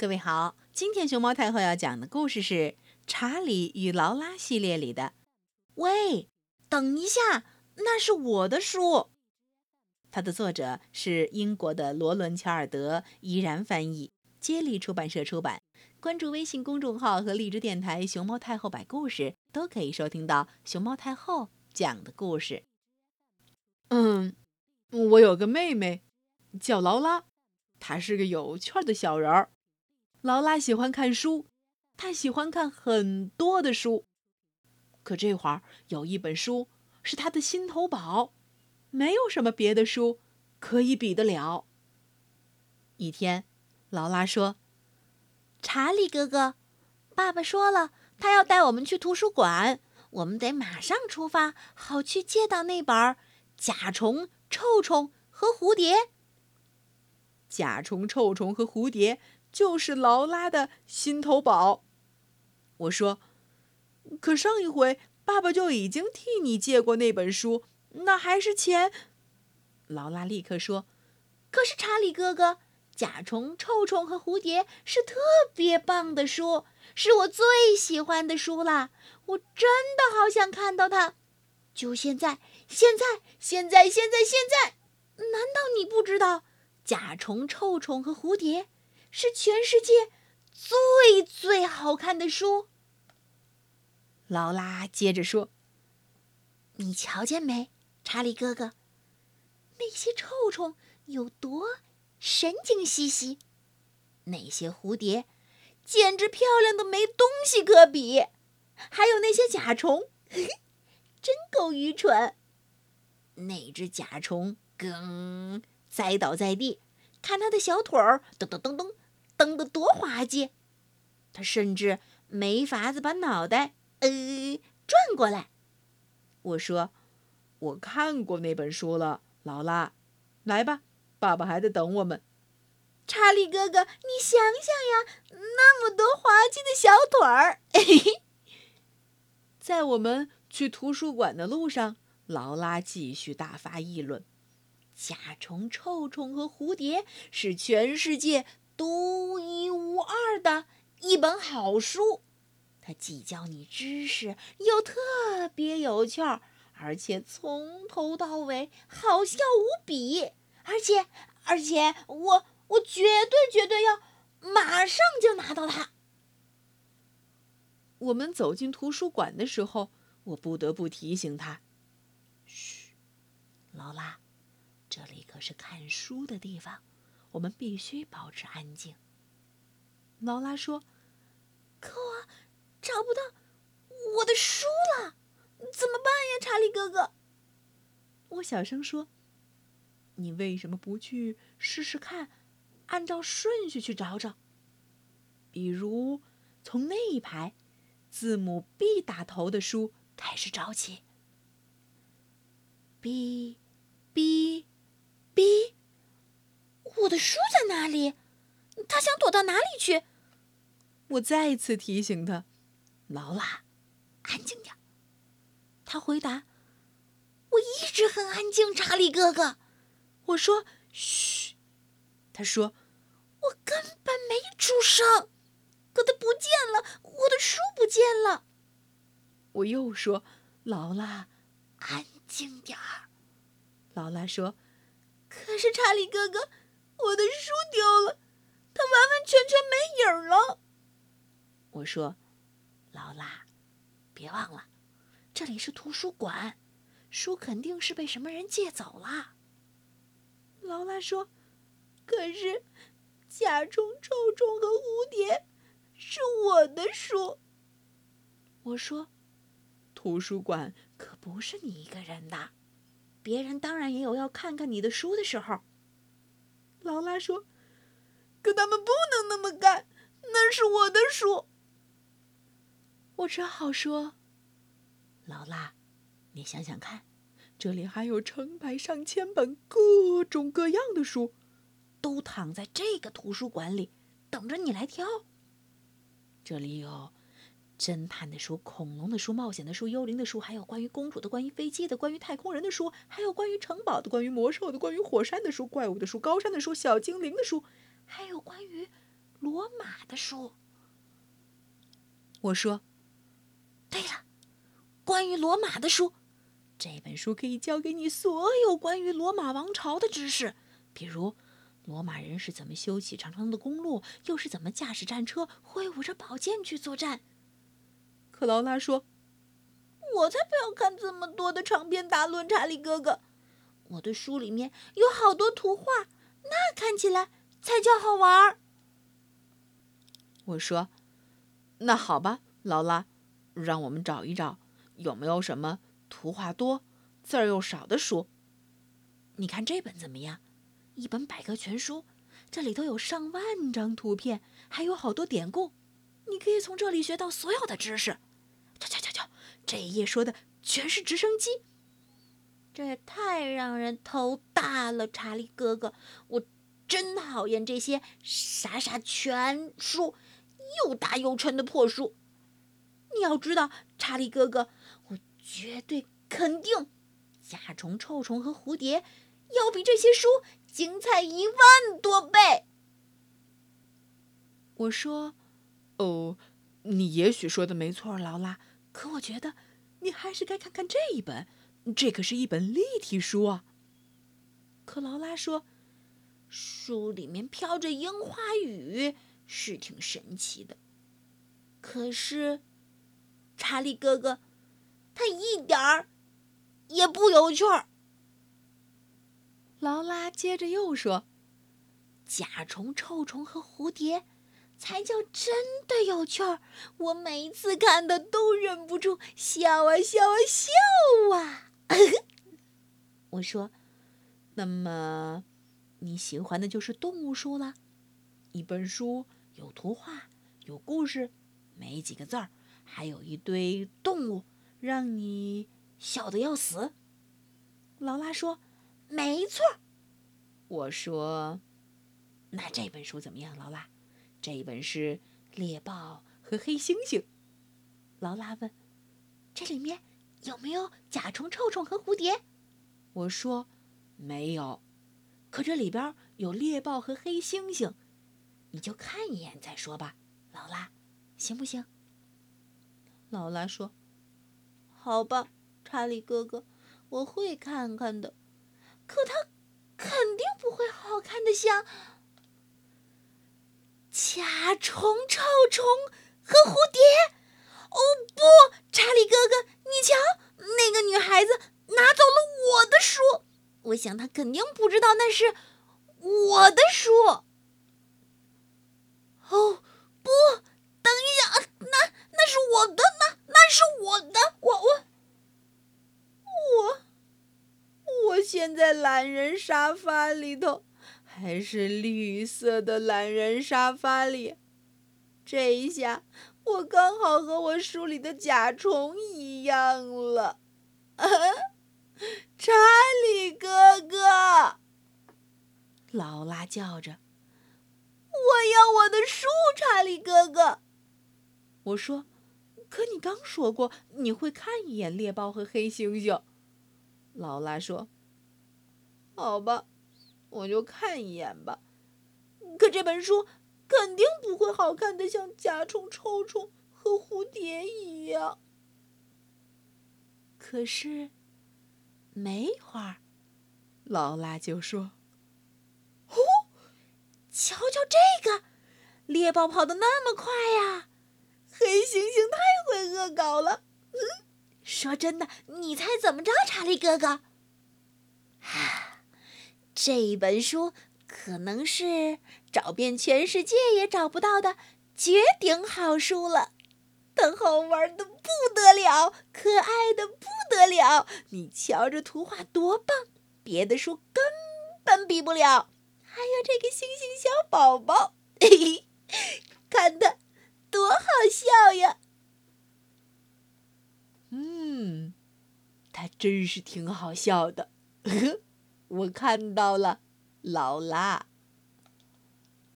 各位好，今天熊猫太后要讲的故事是《查理与劳拉》系列里的。喂，等一下，那是我的书。它的作者是英国的罗伦·乔尔德，依然翻译，接力出版社出版。关注微信公众号和荔枝电台“熊猫太后摆故事”，都可以收听到熊猫太后讲的故事。嗯，我有个妹妹，叫劳拉，她是个有趣的小人儿。劳拉喜欢看书，她喜欢看很多的书。可这会儿有一本书是她的心头宝，没有什么别的书可以比得了。一天，劳拉说：“查理哥哥，爸爸说了，他要带我们去图书馆，我们得马上出发，好去借到那本《甲虫、臭虫和蝴蝶》。甲虫、臭虫和蝴蝶。”就是劳拉的心头宝，我说。可上一回爸爸就已经替你借过那本书，那还是钱。劳拉立刻说：“可是查理哥哥，甲虫、臭虫和蝴蝶是特别棒的书，是我最喜欢的书啦！我真的好想看到它，就现在，现在，现在，现在，现在！难道你不知道甲虫、臭虫和蝴蝶？”是全世界最最好看的书。劳拉接着说：“你瞧见没，查理哥哥？那些臭虫有多神经兮兮？那些蝴蝶简直漂亮的没东西可比。还有那些甲虫，真够愚蠢。那只甲虫更栽倒在地。”看他的小腿儿噔噔噔噔蹬得多滑稽，他甚至没法子把脑袋呃转过来。我说：“我看过那本书了，劳拉，来吧，爸爸还在等我们。”查理哥哥，你想想呀，那么多滑稽的小腿儿。在我们去图书馆的路上，劳拉继续大发议论。甲虫、臭虫和蝴蝶是全世界独一无二的一本好书，它既教你知识，又特别有趣儿，而且从头到尾好笑无比。而且，而且，我我绝对绝对要马上就拿到它。我们走进图书馆的时候，我不得不提醒他：“嘘，劳拉。”这里可是看书的地方，我们必须保持安静。劳拉说：“可我找不到我的书了，怎么办呀，查理哥哥？”我小声说：“你为什么不去试试看，按照顺序去找找？比如从那一排字母 B 打头的书开始找起。”B，B，B。我的书在哪里？他想躲到哪里去？我再次提醒他：“劳拉，安静点。”他回答：“我一直很安静，查理哥哥。”我说：“嘘。”他说：“我根本没出声。”可他不见了，我的书不见了。我又说：“劳拉，安静点儿。”劳拉说。可是查理哥哥，我的书丢了，它完完全全没影了。我说：“劳拉，别忘了，这里是图书馆，书肯定是被什么人借走了。”劳拉说：“可是甲虫、臭虫和蝴蝶是我的书。”我说：“图书馆可不是你一个人的。”别人当然也有要看看你的书的时候。劳拉说：“可他们不能那么干，那是我的书。”我只好说：“劳拉，你想想看，这里还有成百上千本各种各样的书，都躺在这个图书馆里，等着你来挑。这里有……”侦探的书、恐龙的书、冒险的书、幽灵的书，还有关于公主的、关于飞机的、关于太空人的书，还有关于城堡的、关于魔兽的、关于火山的书、怪物的书、高山的书、小精灵的书，还有关于罗马的书。我说：“对了，关于罗马的书，这本书可以教给你所有关于罗马王朝的知识，比如罗马人是怎么修起长长的公路，又是怎么驾驶战车，挥舞着宝剑去作战。”克劳拉说：“我才不要看这么多的长篇大论，查理哥哥。我的书里面有好多图画，那看起来才叫好玩儿。”我说。那好吧，劳拉，让我们找一找，有没有什么图画多、字儿又少的书？你看这本怎么样？一本百科全书，这里头有上万张图片，还有好多典故，你可以从这里学到所有的知识。这一页说的全是直升机，这也太让人头大了，查理哥哥，我真讨厌这些傻傻全书。又大又沉的破书，你要知道，查理哥哥，我绝对肯定，甲虫、臭虫和蝴蝶要比这些书精彩一万多倍。我说：“哦，你也许说的没错，劳拉。可我觉得你还是该看看这一本，这可是一本立体书啊。”可劳拉说：“书里面飘着樱花雨。”是挺神奇的，可是，查理哥哥，他一点儿也不有趣儿。劳拉接着又说：“甲虫、臭虫和蝴蝶才叫真的有趣儿，我每一次看的都忍不住笑啊笑啊笑啊。”我说：“那么，你喜欢的就是动物书了？一本书。”有图画，有故事，没几个字儿，还有一堆动物，让你笑得要死。劳拉说：“没错。”我说：“那这本书怎么样，劳拉？这一本是猎豹和黑猩猩。”劳拉问：“这里面有没有甲虫、臭虫和蝴蝶？”我说：“没有，可这里边有猎豹和黑猩猩。”你就看一眼再说吧，劳拉，行不行？劳拉说：“好吧，查理哥哥，我会看看的。可它肯定不会好看的像甲虫、臭虫和蝴蝶。哦不，查理哥哥，你瞧，那个女孩子拿走了我的书。我想她肯定不知道那是我的书。”哦，不，等一下，那那是我的，那那是我的，我我我，我现在懒人沙发里头，还是绿色的懒人沙发里，这一下我刚好和我书里的甲虫一样了，查理哥哥，劳拉叫着。我要我的书，查理哥哥。我说：“可你刚说过你会看一眼猎豹和黑猩猩。”劳拉说：“好吧，我就看一眼吧。可这本书肯定不会好看的像甲虫、臭虫和蝴蝶一样。”可是，没一会儿，劳拉就说。瞧瞧这个，猎豹跑得那么快呀！黑猩猩太会恶搞了。嗯，说真的，你猜怎么着，查理哥哥？啊，这本书可能是找遍全世界也找不到的绝顶好书了。它好玩的不得了，可爱的不得了。你瞧这图画多棒，别的书根本比不了。还有这个星星小宝宝，嘿嘿，看它多好笑呀！嗯，他真是挺好笑的呵。我看到了，劳拉。